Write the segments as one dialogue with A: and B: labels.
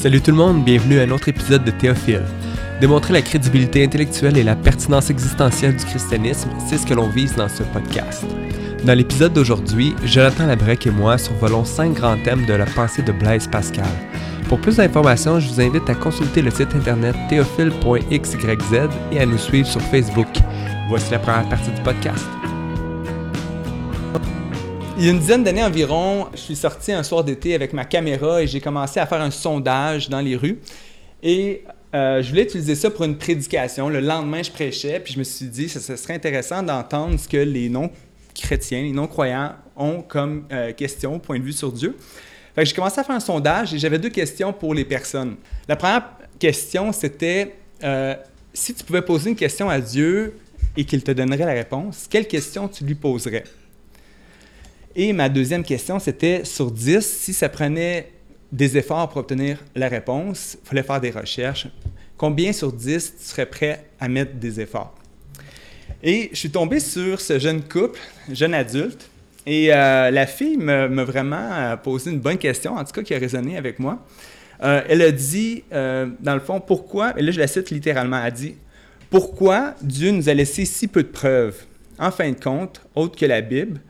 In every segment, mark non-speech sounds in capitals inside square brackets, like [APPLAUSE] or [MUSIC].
A: Salut tout le monde, bienvenue à un autre épisode de Théophile. Démontrer la crédibilité intellectuelle et la pertinence existentielle du christianisme, c'est ce que l'on vise dans ce podcast. Dans l'épisode d'aujourd'hui, Jonathan Labrec et moi survolons cinq grands thèmes de la pensée de Blaise Pascal. Pour plus d'informations, je vous invite à consulter le site internet théophile.xyz et à nous suivre sur Facebook. Voici la première partie du podcast.
B: Il y a une dizaine d'années environ, je suis sorti un soir d'été avec ma caméra et j'ai commencé à faire un sondage dans les rues. Et euh, je voulais utiliser ça pour une prédication. Le lendemain, je prêchais, puis je me suis dit que ce serait intéressant d'entendre ce que les non-chrétiens, les non-croyants ont comme euh, question, point de vue sur Dieu. j'ai commencé à faire un sondage et j'avais deux questions pour les personnes. La première question, c'était euh, si tu pouvais poser une question à Dieu et qu'il te donnerait la réponse, quelle question tu lui poserais? Et ma deuxième question, c'était sur 10, si ça prenait des efforts pour obtenir la réponse, il fallait faire des recherches, combien sur 10 tu serais prêt à mettre des efforts? Et je suis tombé sur ce jeune couple, jeune adulte, et euh, la fille m'a vraiment euh, posé une bonne question, en tout cas qui a résonné avec moi. Euh, elle a dit, dans le fond, pourquoi, et là je la cite littéralement, elle a dit, pourquoi Dieu nous a laissé si peu de preuves, en fin de compte, autre que la Bible,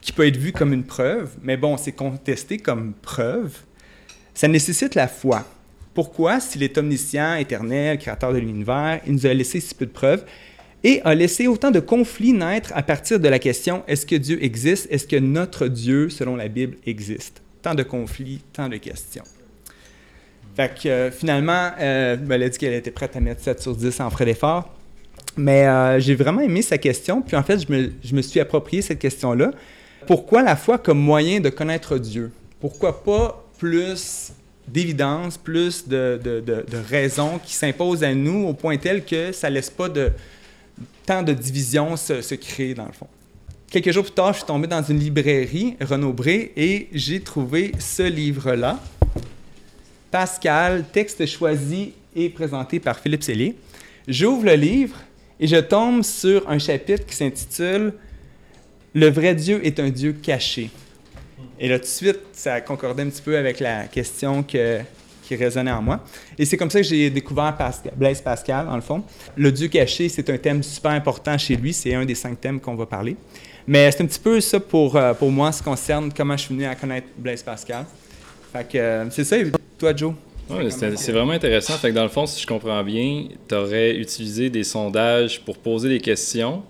B: qui peut être vu comme une preuve, mais bon, c'est contesté comme preuve, ça nécessite la foi. Pourquoi, s'il est omniscient, éternel, créateur de l'univers, il nous a laissé si peu de preuves et a laissé autant de conflits naître à partir de la question est-ce que Dieu existe? Est-ce que notre Dieu, selon la Bible, existe? Tant de conflits, tant de questions. Fait que euh, finalement, euh, elle a dit qu'elle était prête à mettre 7 sur 10 en frais d'effort. Mais euh, j'ai vraiment aimé sa question. Puis en fait, je me, je me suis approprié cette question-là. Pourquoi la foi comme moyen de connaître Dieu? Pourquoi pas plus d'évidence, plus de, de, raisons qui s'imposent à nous au point tel que ça laisse pas de, tant de divisions se, créer dans le fond. Quelques jours plus tard, je suis tombé dans une librairie, Renaud Bré, et j'ai trouvé ce livre-là. Pascal, texte choisi et présenté par Philippe Cellier. J'ouvre le livre et je tombe sur un chapitre qui s'intitule le vrai Dieu est un Dieu caché. Et là, tout de suite, ça concordait un petit peu avec la question qui résonnait en moi. Et c'est comme ça que j'ai découvert Blaise Pascal, en le fond. Le Dieu caché, c'est un thème super important chez lui. C'est un des cinq thèmes qu'on va parler. Mais c'est un petit peu ça pour, euh, pour moi, ce qui concerne comment je suis venu à connaître Blaise Pascal. Fait que euh, c'est ça. Toi, Joe?
C: c'est vraiment intéressant. Fait dans le fond, si je comprends bien, tu aurais utilisé des sondages pour poser des questions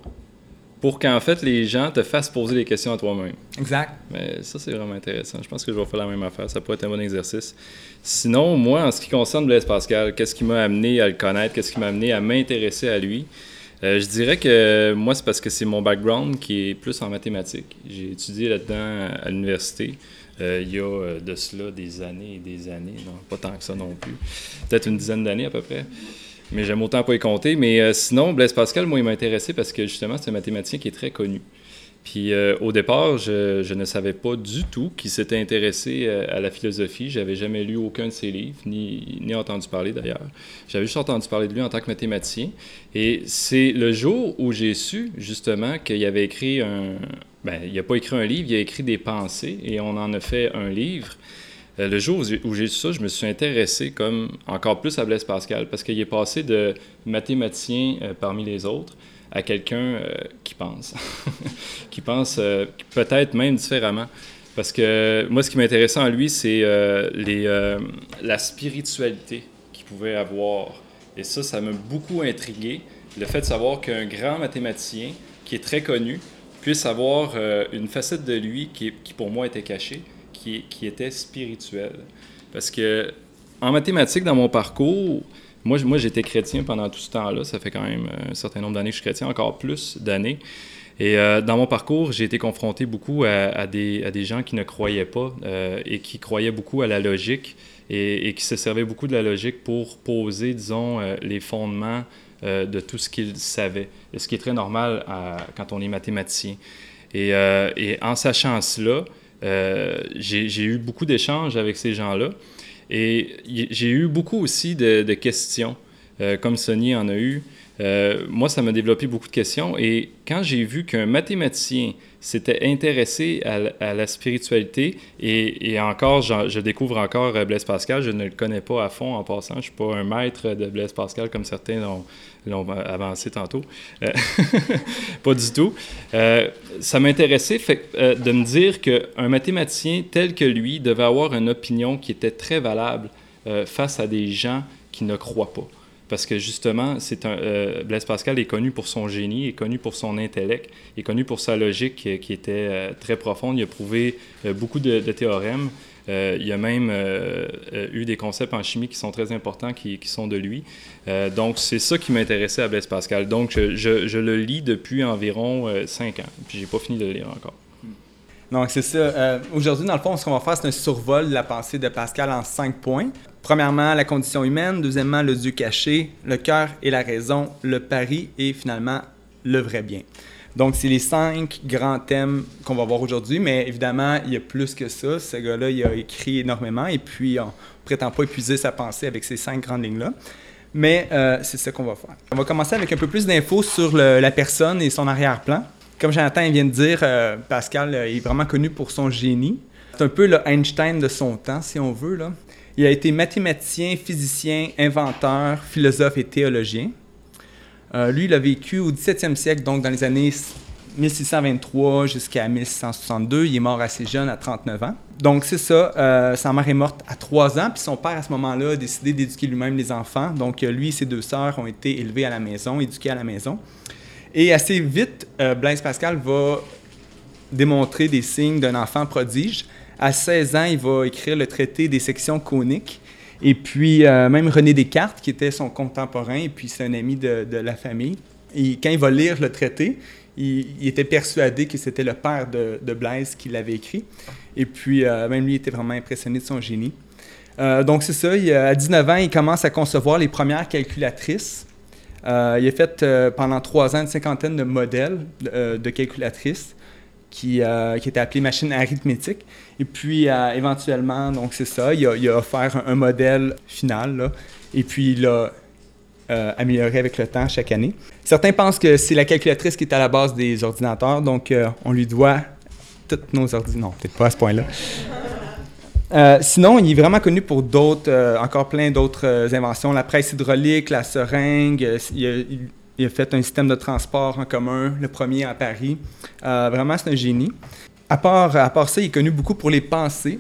C: pour qu'en fait les gens te fassent poser des questions à toi-même.
B: Exact.
C: Mais ça, c'est vraiment intéressant. Je pense que je vais faire la même affaire. Ça pourrait être un bon exercice. Sinon, moi, en ce qui concerne Blaise Pascal, qu'est-ce qui m'a amené à le connaître? Qu'est-ce qui m'a amené à m'intéresser à lui? Euh, je dirais que moi, c'est parce que c'est mon background qui est plus en mathématiques. J'ai étudié là-dedans à l'université. Euh, il y a euh, de cela des années et des années, non, pas tant que ça non plus. Peut-être une dizaine d'années à peu près mais j'aime autant pas y compter. Mais euh, sinon, Blaise Pascal, moi, il m'a intéressé parce que justement, c'est un mathématicien qui est très connu. Puis euh, au départ, je, ne savais pas du tout qu'il s'était intéressé euh, à la philosophie. J'avais jamais lu aucun de ses livres, ni, ni entendu parler d'ailleurs. J'avais juste entendu parler de lui en tant que mathématicien. Et c'est le jour où j'ai su justement qu'il avait écrit un... Ben, il n'a pas écrit un livre, il a écrit des pensées et on en a fait un livre. Euh, le jour où j'ai su ça, je me suis intéressé comme encore plus à Blaise Pascal parce qu'il est passé de mathématicien euh, parmi les autres à quelqu'un euh, qui pense, [LAUGHS] qui pense peut-être même différemment. Parce que moi, ce qui m'intéressait en lui, c'est la spiritualité qu'il pouvait avoir. Et ça, ça m'a beaucoup intrigué. Le fait de savoir qu'un grand mathématicien qui est très connu puisse avoir une facette de lui qui, qui pour moi était cachée qui, était spirituel. Parce que en mathématiques, dans mon parcours, moi, moi j'étais chrétien pendant tout ce temps-là. Ça fait quand même un certain nombre d'années que je suis chrétien, encore plus d'années. Et euh, dans mon parcours, j'ai été confronté beaucoup à, des, à, des, gens qui ne croyaient pas euh, et qui croyaient beaucoup à la logique et, qui se servaient beaucoup de la logique pour poser, disons, euh, les fondements de tout ce qu'ils savaient. Ce qui est très normal quand on est mathématicien. Et, en sachant cela, j'ai eu beaucoup d'échanges avec ces gens-là. Et j'ai eu beaucoup aussi de, questions, euh, comme Sonny en a eu. Euh, moi, ça m'a développé beaucoup de questions. Et quand j'ai vu qu'un mathématicien s'était intéressé à, la spiritualité, et, encore, je découvre encore euh, Blaise Pascal, je ne le connais pas à fond en passant, je ne suis pas un maître de Blaise Pascal comme certains l'ont avancé tantôt. Euh, [LAUGHS] pas du tout. ça m'intéressait de me dire qu'un mathématicien tel que lui devait avoir une opinion qui était très valable face à des gens qui ne croient pas parce que justement, c'est euh, Blaise Pascal est connu pour son génie, est connu pour son intellect, est connu pour sa logique qui, était euh, très profonde. Il a prouvé euh, beaucoup de, théorèmes. il a même eu des concepts en chimie qui sont très importants, qui, sont de lui. donc, c'est ça qui m'intéressait à Blaise Pascal. Donc, je, le lis depuis environ cinq ans, puis j'ai pas fini de le lire encore.
B: Donc, c'est ça. Aujourd'hui, dans le fond, ce qu'on va faire, c'est un survol de la pensée de Pascal en cinq points. Premièrement, la condition humaine. Deuxièmement, le Dieu caché, le cœur et la raison, le pari et finalement le vrai bien. Donc, c'est les cinq grands thèmes qu'on va voir aujourd'hui, mais évidemment, il y a plus que ça. Ce gars-là, il a écrit énormément et puis on prétend pas épuiser sa pensée avec ces cinq grandes lignes-là. Mais euh, c'est ça qu'on va faire. On va commencer avec un peu plus d'infos sur la personne et son arrière-plan. Comme Jonathan vient de dire, euh, Pascal euh, est vraiment connu pour son génie. C'est un peu le Einstein de son temps, si on veut. Là. Il a été mathématicien, physicien, inventeur, philosophe et théologien. Euh, lui, il a vécu au 17e siècle, donc dans les années 1623 jusqu'à 1662. Il est mort assez jeune, à 39 ans. Donc, c'est ça. Euh, sa mère est morte à 3 ans, puis son père, à ce moment-là, a décidé d'éduquer lui-même les enfants. Donc, lui et ses deux sœurs ont été élevés à la maison, éduqués à la maison. Et assez vite, euh, Blaise Pascal va démontrer des signes d'un enfant prodige. À 16 ans, il va écrire le traité des sections coniques. Et puis, euh, même René Descartes, qui était son contemporain, et puis c'est un ami de, la famille, et quand il va lire le traité, il, était persuadé que c'était le père de, Blaise qui l'avait écrit. Et puis, euh, même lui était vraiment impressionné de son génie. Euh, donc, c'est ça. à 19 ans, il commence à concevoir les premières calculatrices. il a fait pendant trois ans une cinquantaine de modèles de calculatrices qui, euh, qui était appelée machine arithmétique. Et puis, euh, éventuellement, donc c'est ça, il a, il offert un, modèle final, et puis il l'a euh, amélioré avec le temps chaque année. Certains pensent que c'est la calculatrice qui est à la base des ordinateurs, donc on lui doit toutes nos ordinateurs. Non, peut-être pas à ce point-là. sinon, il est vraiment connu pour d'autres, encore plein d'autres inventions, la presse hydraulique, la seringue. A fait un système de transport en commun, le premier à Paris. Euh, vraiment, c'est un génie. À part, à part ça, il est connu beaucoup pour les pensées.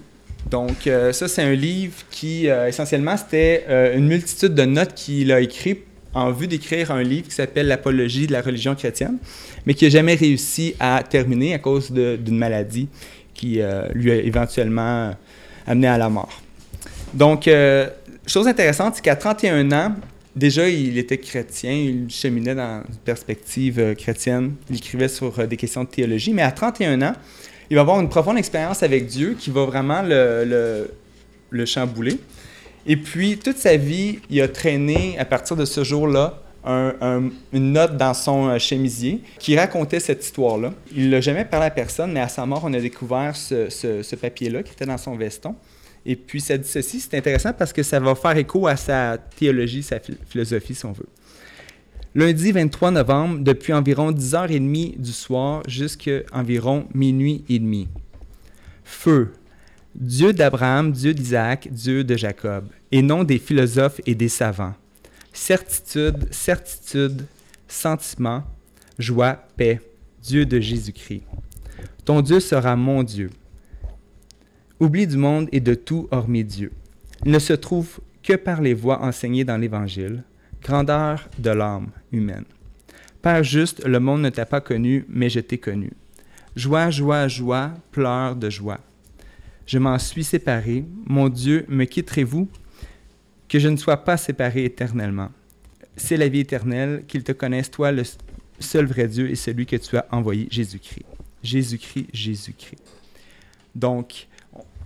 B: Donc, euh, ça, c'est un livre qui, euh, essentiellement, c'était une multitude de notes qu'il a écrites en vue d'écrire un livre qui s'appelle L'Apologie de la religion chrétienne, mais qui n'a jamais réussi à terminer à cause d'une maladie qui lui a éventuellement amené à la mort. Donc, chose intéressante, c'est qu'à 31 ans, Déjà, il était chrétien, il cheminait dans une perspective euh, chrétienne, il écrivait sur euh, des questions de théologie, mais à 31 ans, il va avoir une profonde expérience avec Dieu qui va vraiment le, le, chambouler. Et puis, toute sa vie, il a traîné, à partir de ce jour-là, une note dans son euh, chemisier qui racontait cette histoire-là. Il ne l'a jamais parlé à personne, mais à sa mort, on a découvert ce, ce papier-là qui était dans son veston. Et puis ça dit ceci, c'est intéressant parce que ça va faire écho à sa théologie, sa philosophie, si on veut. Lundi 23 novembre, depuis environ 10h30 du soir jusqu'à environ minuit et demi. Feu, Dieu d'Abraham, Dieu d'Isaac, Dieu de Jacob, et non des philosophes et des savants. Certitude, certitude, sentiment, joie, paix, Dieu de Jésus-Christ. Ton Dieu sera mon Dieu. Oubli du monde et de tout hormis Dieu. Il ne se trouve que par les voies enseignées dans l'Évangile, grandeur de l'âme humaine. Père juste, le monde ne t'a pas connu, mais je t'ai connu. Joie, joie, joie, pleurs de joie. Je m'en suis séparé. Mon Dieu, me quitterez-vous? Que je ne sois pas séparé éternellement. C'est la vie éternelle, qu'ils te connaissent, toi, le seul vrai Dieu et celui que tu as envoyé, Jésus-Christ. Jésus-Christ, Jésus-Christ. Donc,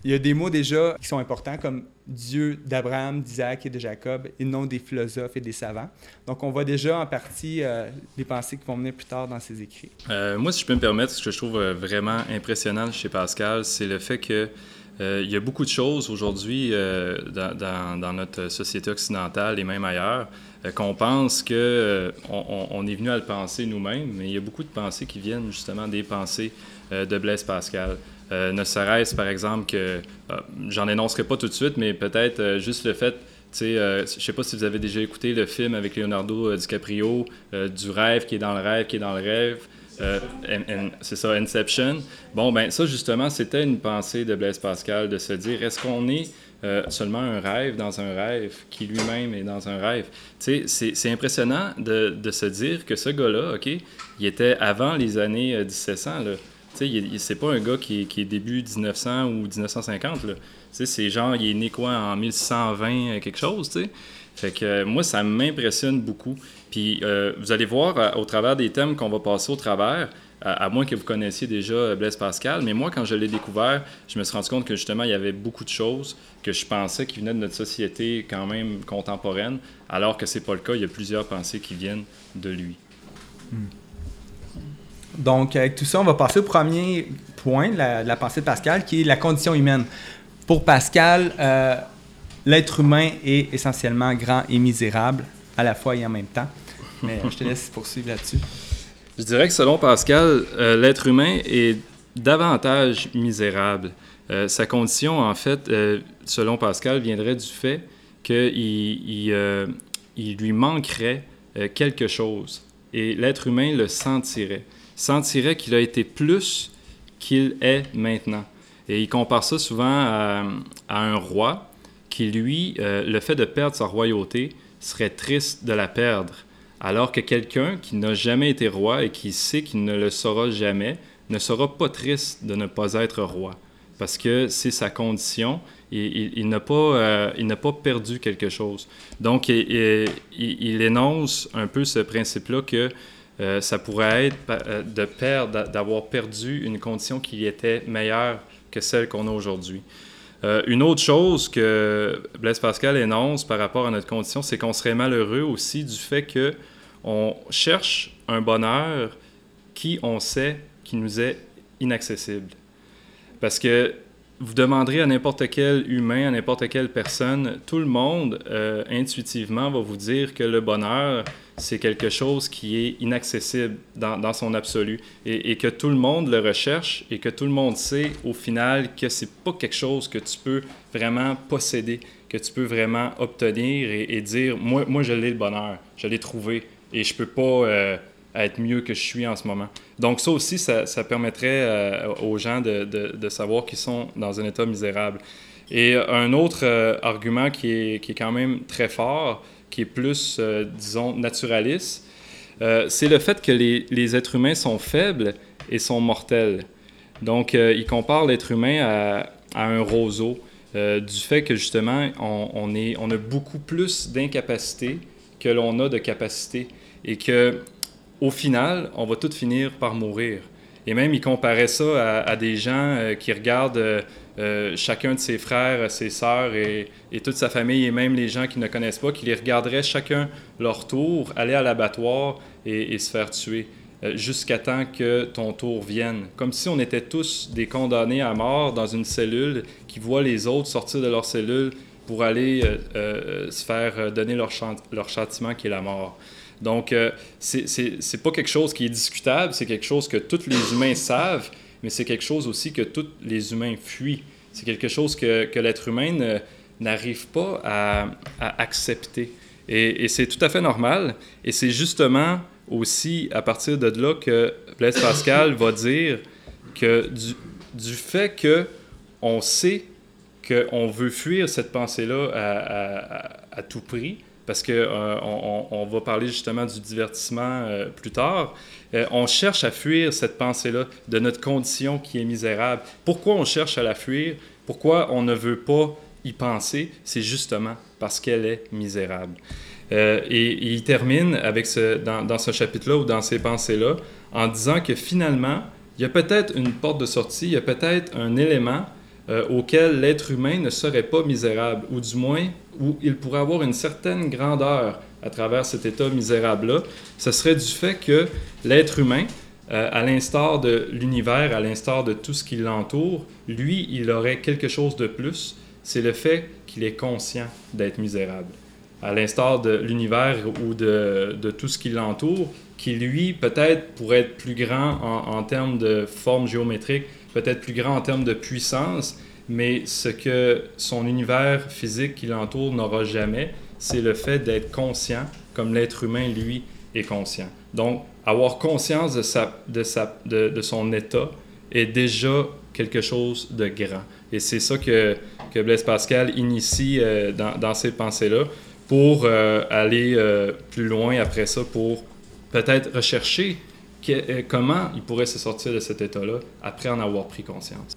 B: il y a des mots déjà qui sont importants comme Dieu d'Abraham, d'Isaac et de Jacob et non des philosophes et des savants. Donc on voit déjà en partie euh, les pensées qui vont venir plus tard dans ses écrits.
C: Euh, moi, si je peux me permettre, ce que je trouve euh, vraiment impressionnant chez Pascal, c'est le fait que Euh, il y a beaucoup de choses aujourd'hui euh, dans, notre société occidentale et même ailleurs euh, qu'on pense qu'on on, est venu à le penser nous-mêmes, mais il y a beaucoup de pensées qui viennent justement des pensées de Blaise Pascal. Ne serait-ce par exemple que, j'en énoncerai pas tout de suite, mais peut-être juste le fait je ne sais pas si vous avez déjà écouté le film avec Leonardo DiCaprio, du rêve qui est dans le rêve, qui est dans le rêve. Euh, c'est ça, Inception. Bon, ben ça, justement, c'était une pensée de Blaise Pascal de se dire est-ce qu'on est euh, seulement un rêve dans un rêve qui lui-même est dans un rêve? Tu sais, c'est impressionnant de, de, se dire que ce gars-là, OK, il était avant les années 1700. Euh, là. Tu sais, c'est pas un gars qui est, début 1900 ou 1950. Là. Tu c'est genre, il est né quoi en 1120, quelque chose, tu sais. Fait que moi, ça m'impressionne beaucoup. Puis euh, vous allez voir euh, au travers des thèmes qu'on va passer au travers, à, moins que vous connaissiez déjà euh, Blaise Pascal, mais moi, quand je l'ai découvert, je me suis rendu compte que justement, il y avait beaucoup de choses que je pensais qui venaient de notre société quand même contemporaine, alors que c'est pas le cas. Il y a plusieurs pensées qui viennent de lui. Hmm.
B: Donc, avec tout ça, on va passer au premier point de la, pensée de Pascal, qui est la condition humaine. Pour Pascal, l'être humain est essentiellement grand et misérable, à la fois et en même temps. Mais je te [LAUGHS] laisse poursuivre là-dessus.
C: Je dirais que selon Pascal, euh, l'être humain est davantage misérable. Euh, sa condition, en fait, euh, selon Pascal, viendrait du fait qu'il il, il lui manquerait quelque chose. Et l'être humain le sentirait. Sentirait qu'il a été plus qu'il est maintenant. Et il compare ça souvent à, un roi qui, lui, le fait de perdre sa royauté serait triste de la perdre. Alors que quelqu'un qui n'a jamais été roi et qui sait qu'il ne le sera jamais, ne sera pas triste de ne pas être roi, parce que c'est sa condition il, n'a pas, euh, pas perdu quelque chose. Donc, il, il énonce un peu ce principe-là que euh, ça pourrait être euh, de perdre, d'avoir perdu une condition qui était meilleure que celle qu'on a aujourd'hui. Euh, une autre chose que Blaise Pascal énonce par rapport à notre condition, c'est qu'on serait malheureux aussi du fait que on cherche un bonheur qui, on sait, qui nous est inaccessible. Parce que vous demanderez à n'importe quel humain, à n'importe quelle personne, tout le monde, intuitivement, va vous dire que le bonheur, c'est quelque chose qui est inaccessible dans, son absolu et, que tout le monde le recherche et que tout le monde sait au final que c'est pas quelque chose que tu peux vraiment posséder, que tu peux vraiment obtenir et, dire moi, moi je l'ai le bonheur, je l'ai trouvé et je peux pas euh, être mieux que je suis en ce moment. Donc ça aussi, ça, permettrait euh, aux gens de, de, savoir qu'ils sont dans un état misérable. Et un autre euh, argument qui est, qui est, quand même très fort, qui est plus, euh, disons, naturaliste, euh, c'est le fait que les, les, êtres humains sont faibles et sont mortels. Donc, euh, il compare l'être humain à, à, un roseau, du fait que justement, on, on, est, on a beaucoup plus d'incapacités que l'on a de capacités et que au final, on va tous finir par mourir. Et même, il comparait ça à des gens qui regardent euh, chacun de ses frères, ses sœurs et, toute sa famille, et même les gens qui ne connaissent pas, qui les regarderaient chacun leur tour, aller à l'abattoir et, se faire tuer, euh, jusqu'à temps que ton tour vienne. Comme si on était tous des condamnés à mort dans une cellule qui voient les autres sortir de leur cellule pour aller euh, se faire donner leur, leur châtiment qui est la mort. Donc, c'est pas quelque chose qui est discutable, c'est quelque chose que tous les humains savent, mais c'est quelque chose aussi que tous les humains fuient. C'est quelque chose que, que l'être humain n'arrive pas à, accepter. Et, c'est tout à fait normal. Et c'est justement aussi à partir de là que Blaise Pascal va dire que du, fait que on sait qu'on veut fuir cette pensée-là à, tout prix, parce qu'on euh, on, va parler justement du divertissement euh, plus tard, euh, on cherche à fuir cette pensée-là de notre condition qui est misérable. Pourquoi on cherche à la fuir? Pourquoi on ne veut pas y penser? C'est justement parce qu'elle est misérable. Et, il termine avec dans ce chapitre-là ou dans ces pensées-là en disant que finalement, il y a peut-être une porte de sortie, il y a peut-être un élément euh, auquel l'être humain ne serait pas misérable, ou du moins où il pourrait avoir une certaine grandeur à travers cet état misérable-là, ce serait du fait que l'être humain euh, à l'instar de l'univers, à l'instar de tout ce qui l'entoure, lui, il aurait quelque chose de plus, c'est le fait qu'il est conscient d'être misérable. À l'instar de l'univers ou de, de, tout ce qui l'entoure, qui lui, peut-être, pourrait être plus grand en, en termes de forme géométrique, peut-être plus grand en termes de puissance, mais ce que son univers physique qui l'entoure n'aura jamais, c'est le fait d'être conscient, comme l'être humain, lui, est conscient. Donc, avoir conscience de, sa, de, sa, de, de, son état est déjà quelque chose de grand. Et c'est ça que, que Blaise Pascal initie euh, dans, dans, ces pensées-là pour euh, aller euh, plus loin après ça, pour peut-être rechercher euh, comment il pourrait se sortir de cet état-là après en avoir pris conscience?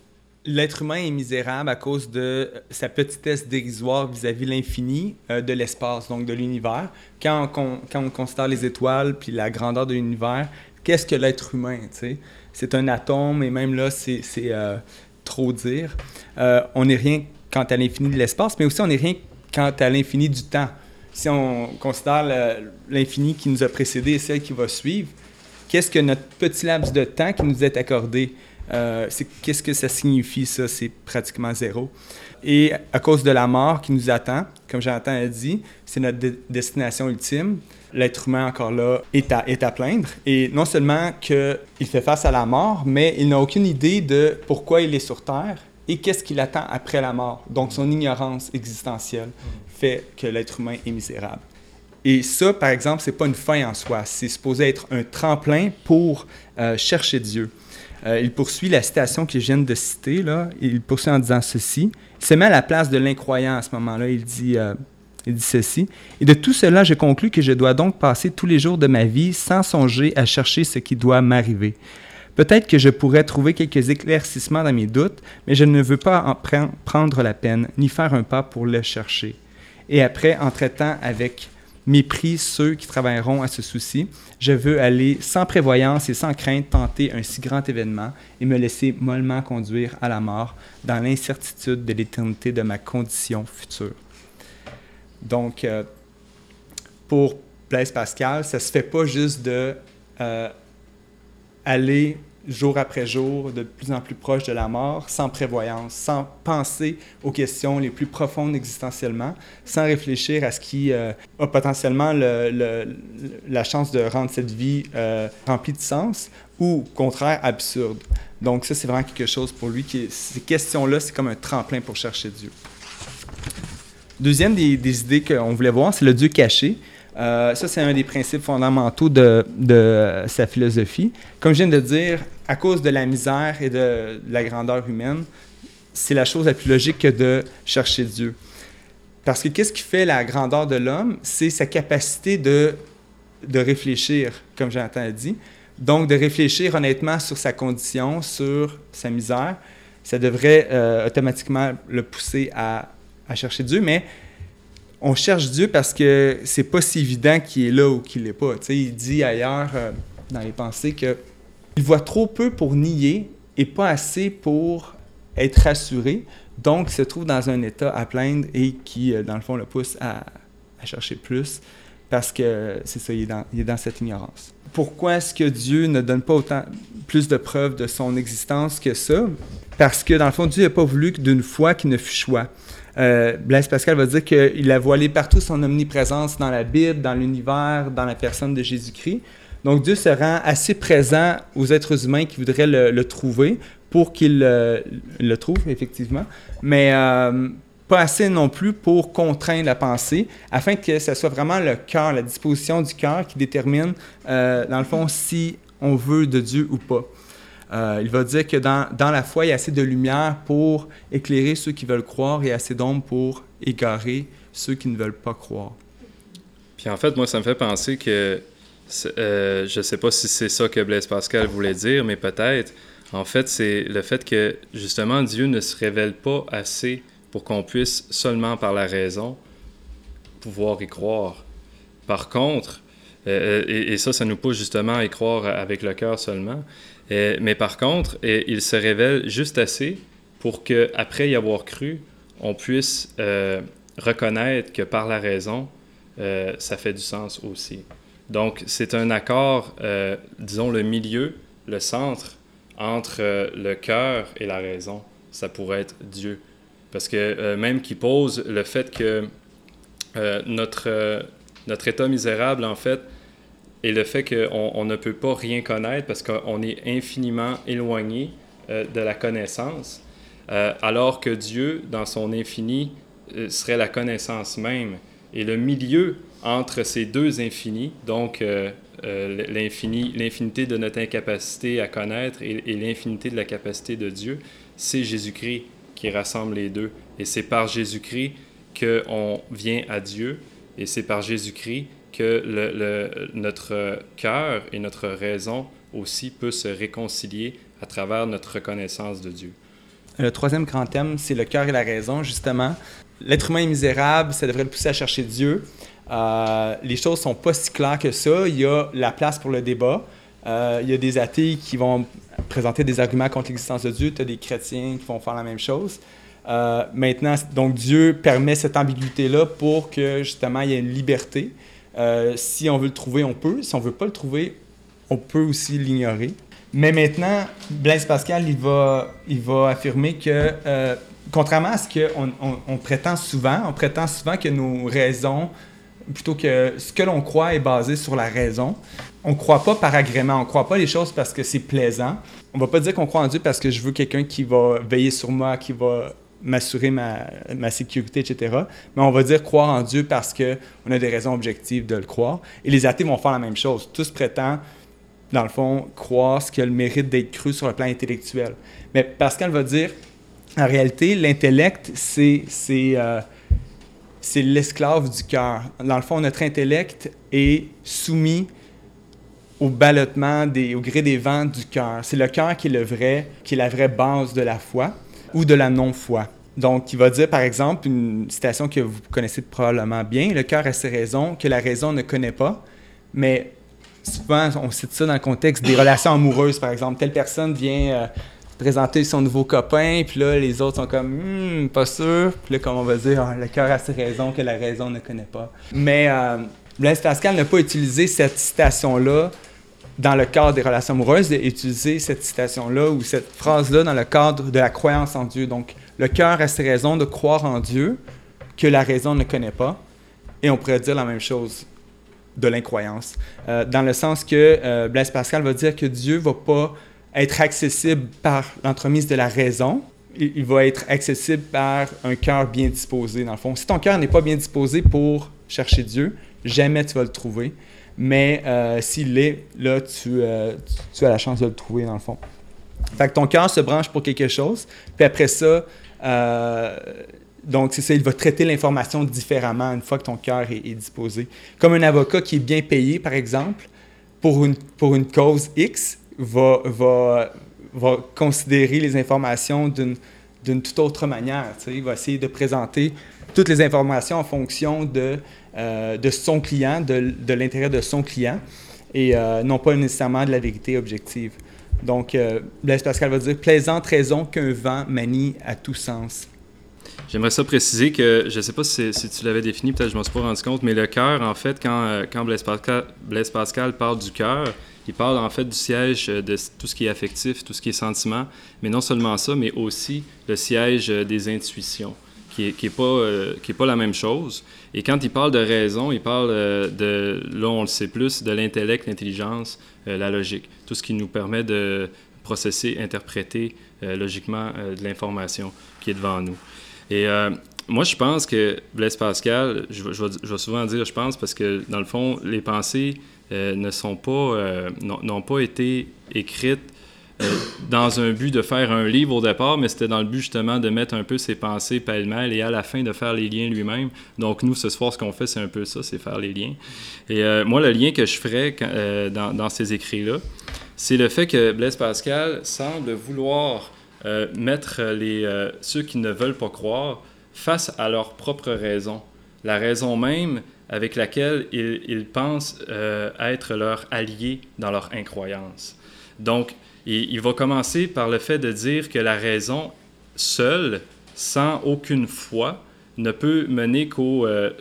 B: L'être humain est misérable à cause de sa petitesse dérisoire vis-à-vis l'infini euh, de l'espace, donc de l'univers. Quand, on, considère les étoiles puis la grandeur de l'univers, qu'est-ce que l'être humain? C'est un atome et même là, c'est euh, trop dire. Euh, on n'est rien quant à l'infini de l'espace, mais aussi on n'est rien quant à l'infini du temps. Si on considère l'infini qui nous a précédé et celle qui va suivre, qu'est-ce que notre petit laps de temps qui nous est accordé? Euh, Qu'est-ce que ça signifie, ça? C'est pratiquement zéro. Et à cause de la mort qui nous attend, comme Jonathan a dit, c'est notre de destination ultime. L'être humain, encore là, est à, est à plaindre. Et non seulement qu'il fait face à la mort, mais il n'a aucune idée de pourquoi il est sur Terre et qu'est-ce qu'il attend après la mort. Donc, son ignorance existentielle fait que l'être humain est misérable. Et ça, par exemple, c'est pas une fin en soi. C'est supposé être un tremplin pour euh, chercher Dieu. Euh, il poursuit la citation que je viens de citer, là. il poursuit en disant ceci. Se met à la place de l'incroyant à ce moment-là. Il dit, euh, il dit ceci. Et de tout cela, je conclus que je dois donc passer tous les jours de ma vie sans songer à chercher ce qui doit m'arriver. Peut-être que je pourrais trouver quelques éclaircissements dans mes doutes, mais je ne veux pas en prendre la peine, ni faire un pas pour le chercher. Et après, en traitant avec mépris ceux qui travailleront à ce souci. Je veux aller sans prévoyance et sans crainte tenter un si grand événement et me laisser mollement conduire à la mort dans l'incertitude de l'éternité de ma condition future. Donc, euh, pour Blaise Pascal, ça se fait pas juste de euh, aller jour après jour, de plus en plus proche de la mort, sans prévoyance, sans penser aux questions les plus profondes existentiellement, sans réfléchir à ce qui euh, a potentiellement le, le, la chance de rendre cette vie euh, remplie de sens ou, au contraire, absurde. Donc ça, c'est vraiment quelque chose pour lui. Qui, ces questions-là, c'est comme un tremplin pour chercher Dieu. Deuxième des, des idées qu'on voulait voir, c'est le Dieu caché. Euh, ça, c'est un des principes fondamentaux de, de, sa philosophie. Comme je viens de dire, à cause de la misère et de, la grandeur humaine, c'est la chose la plus logique que de chercher Dieu. Parce que qu'est-ce qui fait la grandeur de l'homme? C'est sa capacité de, de réfléchir, comme Jonathan a dit. Donc, de réfléchir honnêtement sur sa condition, sur sa misère. Ça devrait euh, automatiquement le pousser à, à chercher Dieu, mais on cherche Dieu parce que c'est pas si évident qu'il est là ou qu'il n'est pas. sais, il dit ailleurs euh, dans les pensées que il voit trop peu pour nier et pas assez pour être rassuré. Donc, se trouve dans un état à plaindre et qui, euh, dans le fond, le pousse à, chercher plus parce que c'est ça, il est, dans, dans cette ignorance. Pourquoi est-ce que Dieu ne donne pas autant, plus de preuves de son existence que ça? Parce que, dans le fond, Dieu n'a pas voulu que d'une foi qui ne fût choix. Euh, Blaise Pascal va dire qu'il a voilé partout son omniprésence dans la Bible, dans l'univers, dans la personne de Jésus-Christ. Donc Dieu se rend assez présent aux êtres humains qui voudraient le, trouver pour qu'ils le, le, trouvent, effectivement, mais euh, pas assez non plus pour contraindre la pensée, afin que ce soit vraiment le cœur, la disposition du cœur qui détermine, euh, dans le fond, si on veut de Dieu ou pas. Euh, il va dire que dans, dans, la foi, il y a assez de lumière pour éclairer ceux qui veulent croire et assez d'ombre pour égarer ceux qui ne veulent pas croire.
C: Puis en fait, moi, ça me fait penser que euh, je ne sais pas si c'est ça que Blaise Pascal voulait dire, mais peut-être. En fait, c'est le fait que justement Dieu ne se révèle pas assez pour qu'on puisse seulement par la raison pouvoir y croire. Par contre, euh, et, et, ça, ça nous pousse justement à y croire avec le cœur seulement. Mais par contre, il se révèle juste assez pour qu'après y avoir cru, on puisse euh, reconnaître que par la raison, euh, ça fait du sens aussi. Donc, c'est un accord, euh, disons, le milieu le centre entre euh, le cœur et la raison, ça pourrait être Dieu. Parce que euh, même qui pose le fait que notre, notre état misérable, en fait, et le fait qu'on on ne peut pas rien connaître parce qu'on est infiniment éloigné de la connaissance, alors que Dieu, dans son infini, serait la connaissance même. Et le milieu entre ces deux infinis, donc euh, l'infini, l'infinité de notre incapacité à connaître et, l'infinité de la capacité de Dieu, c'est Jésus-Christ qui rassemble les deux. Et c'est par Jésus-Christ qu'on vient à Dieu et c'est par Jésus-Christ que notre cœur et notre raison aussi peut se réconcilier à travers notre reconnaissance de Dieu.
B: Le troisième grand thème, c'est le cœur et la raison, justement. L'être humain est misérable, ça devrait le pousser à chercher Dieu. Euh, les choses sont pas si claires que ça. Il y a la place pour le débat. Euh, il y a des athées qui vont présenter des arguments contre l'existence de Dieu. Tu as des chrétiens qui vont faire la même chose. Euh, maintenant, donc Dieu permet cette ambiguïté-là pour que justement il y ait une liberté. si on veut le trouver, on peut. Si on veut pas le trouver, on peut aussi l'ignorer. Mais maintenant, Blaise Pascal, il va, il va affirmer que, contrairement à ce qu'on on prétend souvent, on prétend souvent que nos raisons plutôt que ce que l'on croit est basé sur la raison. On ne croit pas par agrément, on ne croit pas les choses parce que c'est plaisant. On ne va pas dire qu'on croit en Dieu parce que je veux quelqu'un qui va veiller sur moi, qui va m'assurer ma, sécurité, etc. Mais on va dire croire en Dieu parce qu'on a des raisons objectives de le croire. Et les athées vont faire la même chose. Tous prétendent, dans le fond, croire ce qui a le mérite d'être cru sur le plan intellectuel. Mais Pascal va dire, en réalité, l'intellect, c'est... C'est l'esclave du cœur. Dans le fond, notre intellect est soumis au ballottement, au gré des vents du cœur. C'est le cœur qui est le vrai, qui est la vraie base de la foi ou de la non-foi. Donc, il va dire, par exemple, une citation que vous connaissez probablement bien, le cœur a ses raisons que la raison ne connaît pas, mais souvent, on cite ça dans le contexte des relations amoureuses, par exemple. Telle personne vient euh, présenter son nouveau copain, puis là, les autres sont comme, hmm, pas sûr. Puis là, comme on va dire, ah, le cœur a ses raisons que la raison ne connaît pas. Mais euh, Blaise Pascal n'a pas utilisé cette citation-là dans le cadre des relations amoureuses, utilisé cette citation-là ou cette phrase-là dans le cadre de la croyance en Dieu. Donc, le cœur a ses raisons de croire en Dieu que la raison ne connaît pas. Et on pourrait dire la même chose de l'incroyance. Euh, dans le sens que euh, Blaise Pascal va dire que Dieu ne va pas être accessible par l'entremise de la raison. Il, va être accessible par un cœur bien disposé, dans le fond. Si ton cœur n'est pas bien disposé pour chercher Dieu, jamais tu vas le trouver. Mais euh, s'il l'est, là, euh, tu, tu, as la chance de le trouver, dans le fond. Fait que ton cœur se branche pour quelque chose, puis après ça, euh, donc c'est ça, il va traiter l'information différemment une fois que ton cœur est, est, disposé. Comme un avocat qui est bien payé, par exemple, pour une, pour une cause X, va, va, va considérer les informations d'une toute autre manière. Il va essayer de présenter toutes les informations en fonction de, euh, de son client, de, de l'intérêt de son client, et euh, non pas nécessairement de la vérité objective. Donc, euh, Blaise Pascal va dire plaisante raison qu'un vent manie à tout sens.
C: J'aimerais ça préciser que, je ne sais pas si, si tu l'avais défini, peut-être je ne m'en suis pas rendu compte, mais le cœur, en fait, quand, quand Blaise, Pascal, Blaise Pascal parle du cœur, il parle en fait du siège euh, de tout ce qui est affectif, tout ce qui est sentiment, mais non seulement ça, mais aussi le siège euh, des intuitions, qui n'est est pas, euh, pas la même chose. Et quand il parle de raison, il parle de, là on le sait plus, de l'intellect, l'intelligence, la logique, tout ce qui nous permet de processer, interpréter logiquement de l'information qui est devant nous. Et moi, je pense que Blaise Pascal, je, je, je, vais souvent dire je pense parce que dans le fond, les pensées euh, ne sont pas, euh, n'ont pas été écrites euh, dans un but de faire un livre au départ, mais c'était dans le but justement de mettre un peu ses pensées pêle-mêle et à la fin de faire les liens lui-même. Donc nous, ce soir, ce qu'on fait, c'est un peu ça, c'est faire les liens. Et moi, le lien que je ferais dans, dans, ces écrits-là, c'est le fait que Blaise Pascal semble vouloir mettre les, ceux qui ne veulent pas croire face à leur propre raison. La raison même avec laquelle ils, pensent euh, être leur allié dans leur incroyance. Donc, il, va commencer par le fait de dire que la raison seule, sans aucune foi, ne peut mener qu'au euh,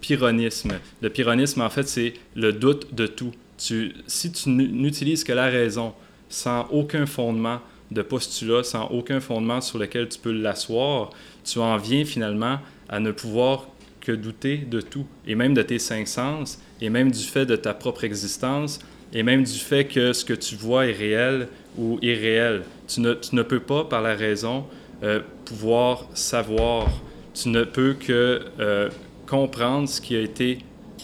C: pyrrhonisme. Le pyrrhonisme, en fait, c'est le doute de tout. Si tu n'utilises que la raison sans aucun fondement de postulat, sans aucun fondement sur lequel tu peux l'asseoir, tu en viens finalement à ne pouvoir que douter de tout, et même de tes cinq sens, et même du fait de ta propre existence, et même du fait que ce que tu vois est réel ou irréel. Tu ne, ne peux pas, par la raison, euh, pouvoir savoir. Tu ne peux que euh, comprendre ce qui a été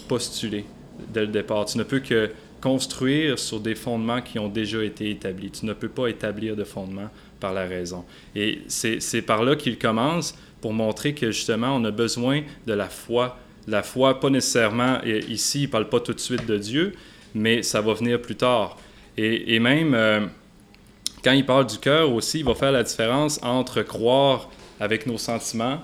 C: postulé dès le départ. Tu ne peux que construire sur des fondements qui ont déjà été établis. Tu ne peux pas établir de fondements par la raison. Et c'est par là qu'il commence pour montrer que justement, on a besoin de la foi. La foi, pas nécessairement, ici, il ne parle pas tout de suite de Dieu, mais ça va venir plus tard. Et, et même, euh, quand il parle du cœur aussi, il va faire la différence entre croire avec nos sentiments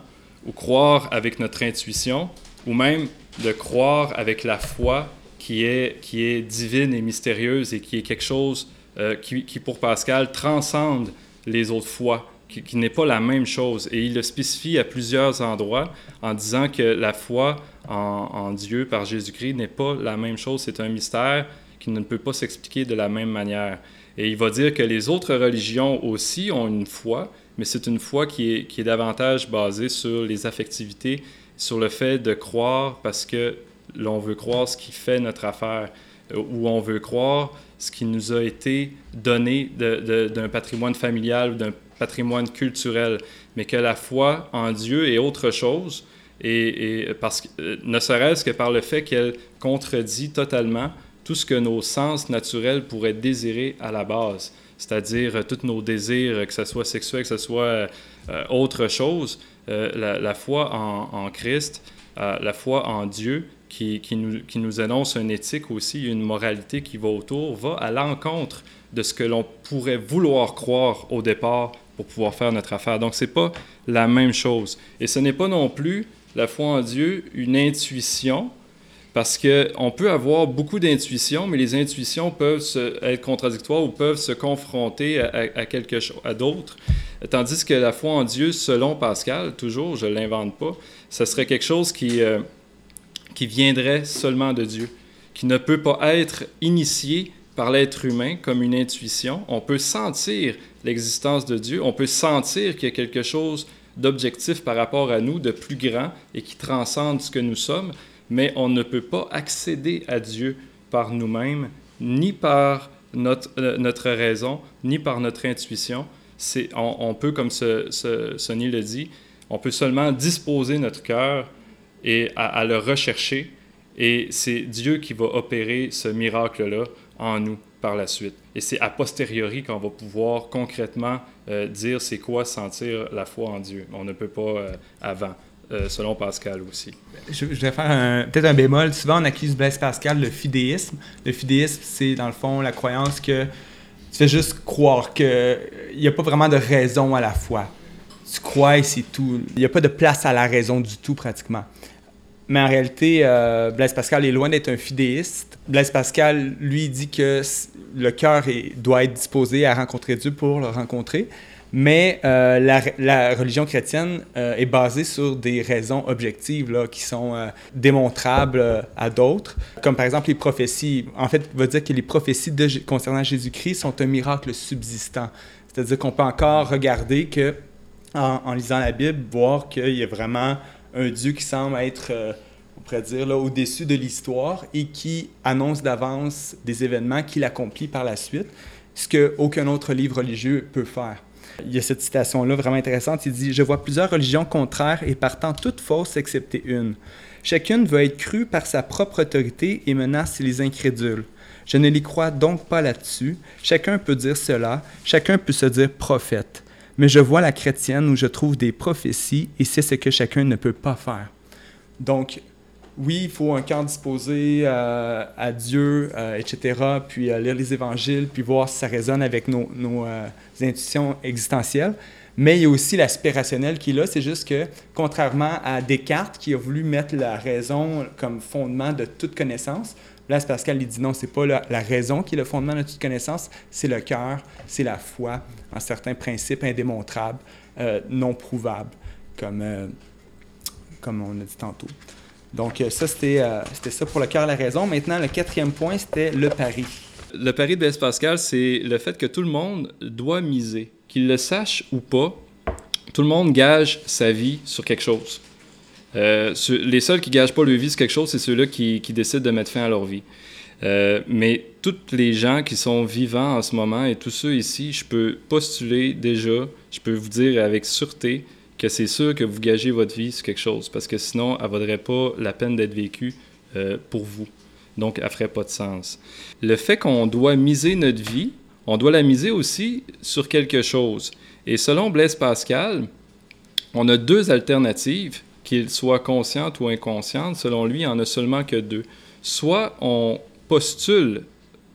C: ou croire avec notre intuition, ou même de croire avec la foi qui est, qui est divine et mystérieuse et qui est quelque chose euh, qui, qui, pour Pascal, transcende les autres foi, qui, n'est pas la même chose. Et il le spécifie à plusieurs endroits en disant que la foi en, en Dieu par Jésus-Christ n'est pas la même chose, c'est un mystère qui ne peut pas s'expliquer de la même manière. Et il va dire que les autres religions aussi ont une foi, mais c'est une foi qui est, qui est davantage basée sur les affectivités, sur le fait de croire parce que l'on veut croire ce qui fait notre affaire, euh, ou on veut croire ce qui nous a été donné d'un patrimoine familial ou d'un patrimoine culturel, mais que la foi en Dieu est autre chose, et, parce que, euh, ne serait-ce que par le fait qu'elle contredit totalement tout ce que nos sens naturels pourraient désirer à la base, c'est-à-dire euh, tous nos désirs, que ce soit sexuel, que ce soit euh, autre chose, euh, la, foi en, en Christ, euh, la foi en Dieu, qui, qui, nous, qui, nous, annonce une éthique aussi, une moralité qui va autour, va à l'encontre de ce que l'on pourrait vouloir croire au départ pour pouvoir faire notre affaire. Donc, ce n'est pas la même chose. Et ce n'est pas non plus la foi en Dieu une intuition, parce qu'on peut avoir beaucoup d'intuitions, mais les intuitions peuvent être contradictoires ou peuvent se confronter à quelque chose, à d'autres. Tandis que la foi en Dieu, selon Pascal, toujours, je ne l'invente pas, ce serait quelque chose qui, euh, qui viendrait seulement de Dieu, qui ne peut pas être initié par l'être humain comme une intuition. On peut sentir l'existence de Dieu, on peut sentir qu'il y a quelque chose d'objectif par rapport à nous, de plus grand et qui transcende ce que nous sommes, mais on ne peut pas accéder à Dieu par nous-mêmes, ni par notre, euh, notre raison, ni par notre intuition. On, on, peut, comme ce, ce, Sonny le dit, on peut seulement disposer notre cœur et à, à, le rechercher, et c'est Dieu qui va opérer ce miracle-là en nous par la suite. Et c'est a posteriori qu'on va pouvoir concrètement euh, dire c'est quoi sentir la foi en Dieu. On ne peut pas euh, avant. Euh, selon Pascal aussi.
B: Je, vais faire peut-être un bémol. Souvent, on accuse Blaise Pascal le fidéisme. Le fidéisme, c'est dans le fond la croyance que tu fais juste croire qu'il n'y a pas vraiment de raison à la foi. Tu crois et c'est tout. Il n'y a pas de place à la raison du tout, pratiquement. Mais en réalité, euh, Blaise Pascal est loin d'être un fidéiste. Blaise Pascal, lui, dit que le cœur doit être disposé à rencontrer Dieu pour le rencontrer. Mais euh, la, religion chrétienne euh, est basée sur des raisons objectives qui sont démontrables à d'autres, comme par exemple les prophéties. En fait, il va dire que les prophéties concernant Jésus-Christ sont un miracle subsistant. C'est-à-dire qu'on peut encore regarder que, en, lisant la Bible, voir qu'il y a vraiment un Dieu qui semble être, euh, on pourrait dire, là, au-dessus de l'histoire et qui annonce d'avance des événements qu'il accomplit par la suite, ce qu'aucun autre livre religieux peut faire. Il y a cette citation-là vraiment intéressante. Il dit Je vois plusieurs religions contraires et partant toutes fausses excepté une. Chacune veut être crue par sa propre autorité et menace les incrédules. Je ne les crois donc pas là-dessus. Chacun peut dire cela, chacun peut se dire prophète. Mais je vois la chrétienne où je trouve des prophéties et c'est ce que chacun ne peut pas faire. Donc, oui, il faut un cœur disposé euh, à Dieu, euh, etc., puis euh, lire les évangiles, puis voir si ça résonne avec nos, nos intuitions existentielles. Mais il y a aussi l'aspect rationnel qui est là. C'est juste que, contrairement à Descartes, qui a voulu mettre la raison comme fondement de toute connaissance, Blaise Pascal dit non, c'est pas la, raison qui est le fondement de toute connaissance, c'est le cœur, c'est la foi en certains principes indémontrables, euh, non prouvables, comme, euh, comme on a dit tantôt. Donc, ça, c'était euh, ça pour le cœur et la raison. Maintenant, le quatrième point, c'était le pari.
C: le pari de Blaise Pascal, c'est le fait que tout le monde doit miser. Qu'il le sache ou pas, tout le monde gage sa vie sur quelque chose. Euh, les seuls qui gagent pas leur vie sur quelque chose, c'est ceux-là qui, décident de mettre fin à leur vie. Euh, mais tous les gens qui sont vivants en ce moment et tous ceux ici, je peux postuler déjà, je peux vous dire avec sûreté que c'est sûr que vous gagez votre vie sur quelque chose, parce que sinon, elle ne vaudrait pas la peine d'être vécue euh, pour vous. Donc, elle ne ferait pas de sens. Le fait qu'on doit miser notre vie, on doit la miser aussi sur quelque chose. Et selon Blaise Pascal, on a deux alternatives, qu'ils soient conscientes ou inconscientes. Selon lui, il n'y en a seulement que deux. Soit on postule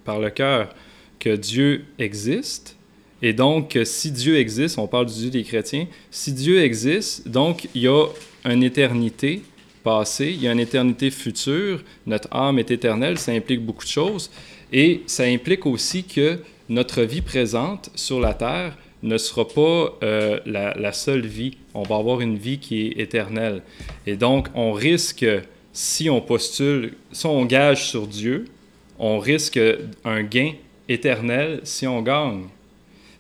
C: par le cœur que Dieu existe, et donc si Dieu existe, on parle du Dieu des chrétiens, si Dieu existe, donc il y a une éternité passée, il y a une éternité future, notre âme est éternelle, ça implique beaucoup de choses, et ça implique aussi que notre vie présente sur la terre ne sera pas euh, la, seule vie. On va avoir une vie qui est éternelle. Et donc, on risque, si on postule, si on gage sur Dieu, on risque un gain éternel si on gagne.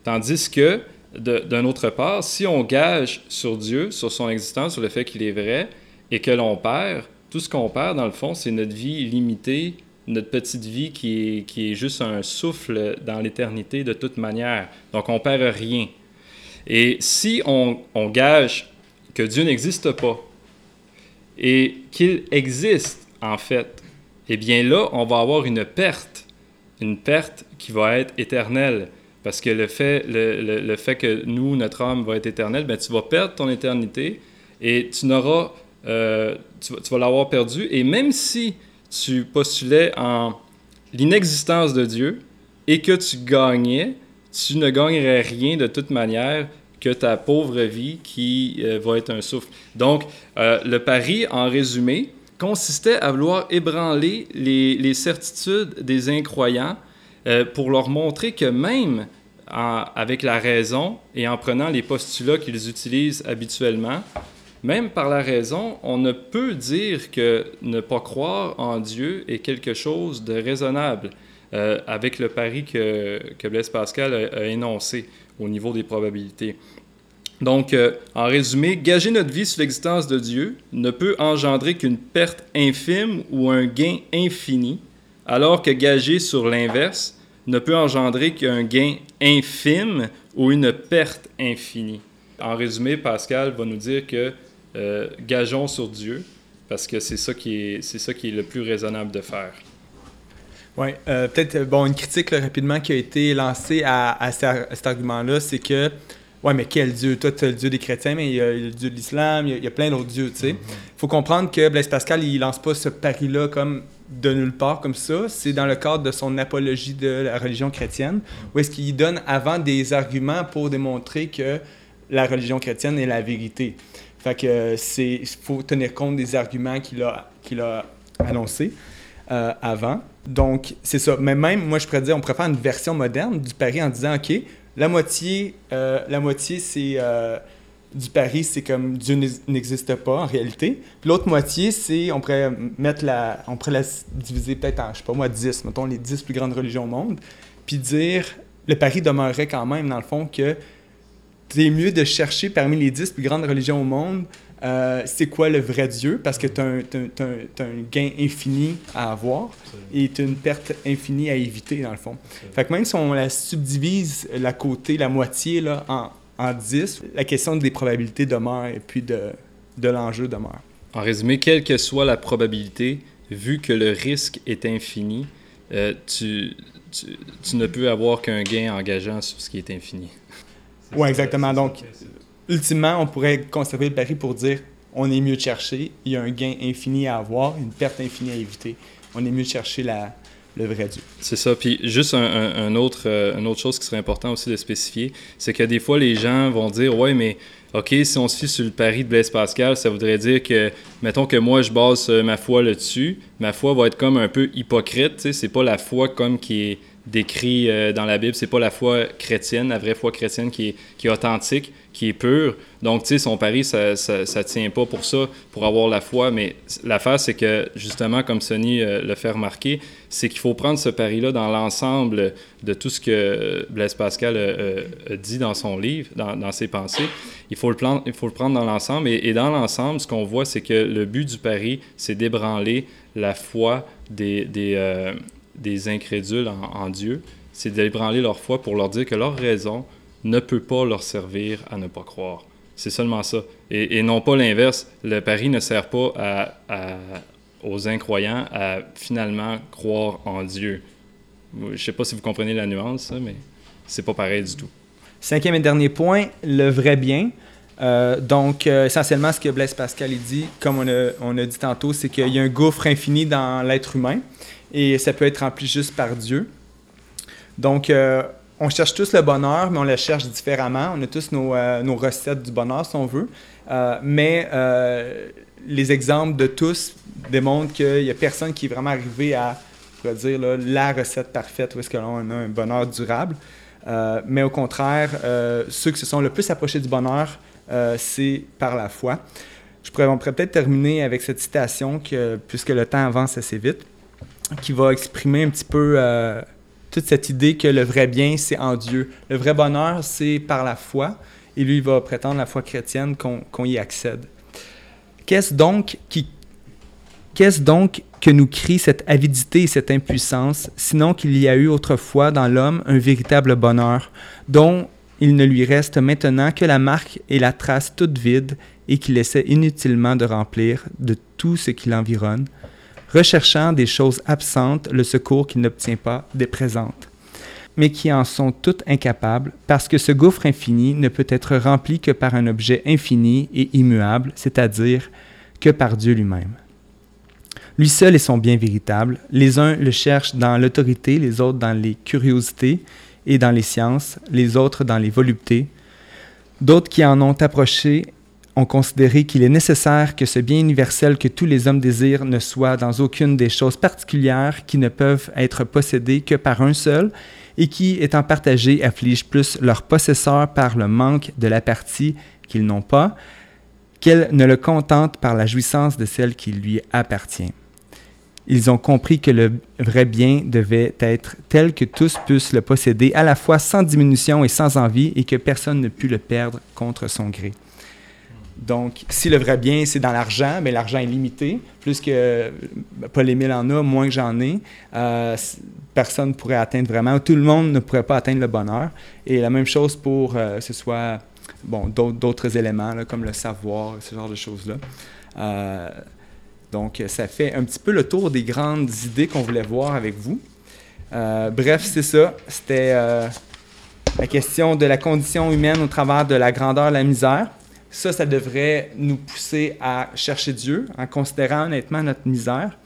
C: Tandis que, d'un autre part, si on gage sur Dieu, sur son existence, sur le fait qu'il est vrai, et que l'on perd, tout ce qu'on perd, dans le fond, c'est notre vie limitée, notre petite vie qui est, juste un souffle dans l'éternité de toute manière. Donc, on perd rien. Et si on, gage que Dieu n'existe pas et qu'il existe, en fait, eh bien là, on va avoir une perte, une perte qui va être éternelle. Parce que le fait, le, le, fait que nous, notre âme va être éternelle, bien, tu vas perdre ton éternité et tu n'auras, euh, tu, tu, vas l'avoir perdu. Et même si tu postulais en l'inexistence de Dieu et que tu gagnais, tu ne gagnerais rien de toute manière que ta pauvre vie qui euh, va être un souffle. Donc, euh, le pari, en résumé, consistait à vouloir ébranler les, certitudes des incroyants euh, pour leur montrer que même avec la raison et en prenant les postulats qu'ils utilisent habituellement, même par la raison, on ne peut dire que ne pas croire en Dieu est quelque chose de raisonnable euh, avec le pari que, que Blaise Pascal a, énoncé au niveau des probabilités. Donc, euh, en résumé, gager notre vie sur l'existence de Dieu ne peut engendrer qu'une perte infime ou un gain infini, alors que gager sur l'inverse ne peut engendrer qu'un gain infime ou une perte infinie. En résumé, Pascal va nous dire que euh, gageons sur Dieu, parce que c'est ça, qui est, c'est ça qui est le plus raisonnable de faire.
B: Oui, euh, peut-être euh, bon, une critique rapidement qui a été lancée à, cet argument-là, c'est que, ouais, mais quel Dieu? Toi, tu as le Dieu des chrétiens, mais il y a le Dieu de l'islam, il, y a, plein d'autres dieux, tu sais. Il mm-hmm. faut comprendre que Blaise Pascal, il lance pas ce pari-là comme de nulle part comme ça. C'est dans le cadre de son apologie de la religion chrétienne, où est-ce qu'il donne avant des arguments pour démontrer que la religion chrétienne est la vérité. Fait que c'est faut tenir compte des arguments qu'il a, qu'il a annoncés euh, avant. Donc, c'est ça. Mais même, moi, je pourrais dire, on pourrait faire une version moderne du pari en disant, OK, la moitié, euh, la moitié c'est euh, du pari, c'est comme Dieu n'existe pas en réalité. Puis l'autre moitié, c'est, on pourrait mettre la, on pourrait la diviser peut-être en, je sais pas moi, 10, mettons les 10 plus grandes religions au monde, puis dire, le pari demeurerait quand même, dans le fond, que c'est mieux de chercher parmi les dix plus grandes religions au monde euh, c'est quoi le vrai Dieu, parce que tu as, un gain infini à avoir et tu as une perte infinie à éviter, dans le fond. Fait que même si on la subdivise, la côté, la moitié, là, en, en 10, la question des probabilités demeure et puis de, de l'enjeu demeure.
C: En résumé, quelle que soit la probabilité, vu que le risque est infini, euh, tu, tu, tu ne peux avoir qu'un gain engageant sur ce qui est infini.
B: Oui, exactement. Donc, ultimement, on pourrait conserver le pari pour dire on est mieux de chercher, il y a un gain infini à avoir, une perte infinie à éviter. On est mieux de chercher la, le vrai Dieu.
C: C'est ça. Puis juste un, autre, euh, une autre chose qui serait important aussi de spécifier, c'est que des fois, les gens vont dire Ouais, mais OK, si on se fie sur le pari de Blaise Pascal, ça voudrait dire que, mettons que moi, je base euh, ma foi là-dessus, ma foi va être comme un peu hypocrite. C'est pas la foi comme qui est décrit dans la Bible. C'est pas la foi chrétienne, la vraie foi chrétienne qui est, qui est authentique, qui est pure. Donc, tu sais, son pari, ça, ça, tient pas pour ça, pour avoir la foi. Mais l'affaire, c'est que, justement, comme Sonny le fait remarquer, c'est qu'il faut prendre ce pari-là dans l'ensemble de tout ce que Blaise Pascal a, dit dans son livre, dans, dans ses pensées. Il faut le, plan, il faut le prendre dans l'ensemble. Et, dans l'ensemble, ce qu'on voit, c'est que le but du pari, c'est d'ébranler la foi des, des, euh, des incrédules en, Dieu. C'est d'ébranler leur foi pour leur dire que leur raison ne peut pas leur servir à ne pas croire. C'est seulement ça. Et, non pas l'inverse. Le pari ne sert pas aux incroyants à finalement croire en Dieu. Je ne sais pas si vous comprenez la nuance, mais c'est pas pareil du tout.
B: Cinquième et dernier point, le vrai bien. Euh, donc, euh, essentiellement, ce que Blaise Pascal dit, comme on a dit tantôt, c'est qu'il y a un gouffre infini dans l'être humain et ça peut être rempli juste par Dieu. Donc, euh, on cherche tous le bonheur, mais on le cherche différemment. On a tous nos, nos recettes du bonheur, si on veut. mais les exemples de tous démontrent qu'il n'y a personne qui est vraiment arrivé à, on pourrait dire, la recette parfaite où est-ce que l'on a un bonheur durable. mais au contraire, ceux qui se sont le plus approchés du bonheur, euh, c'est par la foi. Je pourrais, pourrait peut-être terminer avec cette citation, que, puisque le temps avance assez vite, qui va exprimer un petit peu euh, toute cette idée que le vrai bien, c'est en Dieu. Le vrai bonheur, c'est par la foi. Et lui, il va prétendre la foi chrétienne qu'on y accède. Qu'est-ce donc qui Qu'est-ce donc que nous crie cette avidité et cette impuissance, sinon qu'il y a eu autrefois dans l'homme un véritable bonheur, dont il ne lui reste maintenant que la marque et la trace toute vide et qu'il essaie inutilement de remplir de tout ce qui l'environne, recherchant des choses absentes le secours qu'il n'obtient pas des présentes, mais qui en sont toutes incapables, parce que ce gouffre infini ne peut être rempli que par un objet infini et immuable, c'est-à-dire que par Dieu lui-même. Lui seul est son bien véritable. Les uns le cherchent dans l'autorité, les autres dans les curiosités, et dans les sciences, les autres dans les voluptés. D'autres qui en ont approché ont considéré qu'il est nécessaire que ce bien universel que tous les hommes désirent ne soit dans aucune des choses particulières qui ne peuvent être possédées que par un seul et qui, étant partagées, affligent plus leurs possesseurs par le manque de la partie qu'ils n'ont pas, qu'elles ne le contentent par la jouissance de celle qui lui appartient. Ils ont compris que le vrai bien devait être tel que tous puissent le posséder à la fois sans diminution et sans envie et que personne ne put le perdre contre son gré. Donc, si le vrai bien, c'est dans l'argent, mais l'argent est limité. Plus que Paul-Émile en a, moins que j'en ai, euh, personne ne pourrait atteindre vraiment, tout le monde ne pourrait pas atteindre le bonheur. Et la même chose pour, euh, ce soit, bon, d'autres éléments, comme le savoir, ce genre de choses-là. Euh, donc, ça fait un petit peu le tour des grandes idées qu'on voulait voir avec vous. Euh, bref, c'est ça. C'était euh, la question de la condition humaine au travers de la grandeur, la misère. Ça, ça devrait nous pousser à chercher Dieu, en considérant honnêtement notre misère.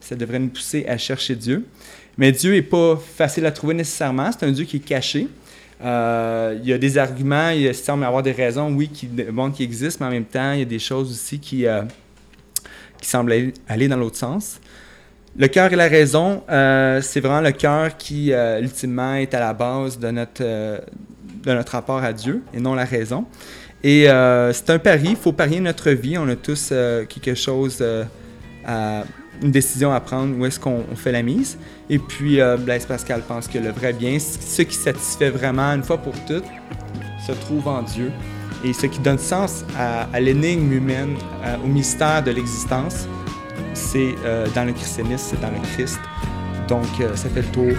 B: Ça devrait nous pousser à chercher Dieu. Mais Dieu n'est pas facile à trouver nécessairement. C'est un Dieu qui est caché. Euh, il y a des arguments, il semble y avoir des raisons, oui, qui montrent qu'il existe, mais en même temps, il y a des choses aussi qui, qui semble aller dans l'autre sens. Le cœur et la raison, euh, c'est vraiment le cœur qui, euh, ultimement, est à la base de notre, euh, de notre rapport à Dieu et non la raison. Et c'est un pari, il faut parier notre vie. On a tous quelque chose, à, une décision à prendre, où est-ce qu'on fait la mise? Et puis, Blaise Pascal pense que le vrai bien, ce qui satisfait vraiment, une fois pour toutes, se trouve en Dieu. Et ce qui donne sens à, l'énigme humaine, au mystère de l'existence, c'est euh, dans le christianisme, c'est dans le Christ. Donc, euh, ça fait le tour.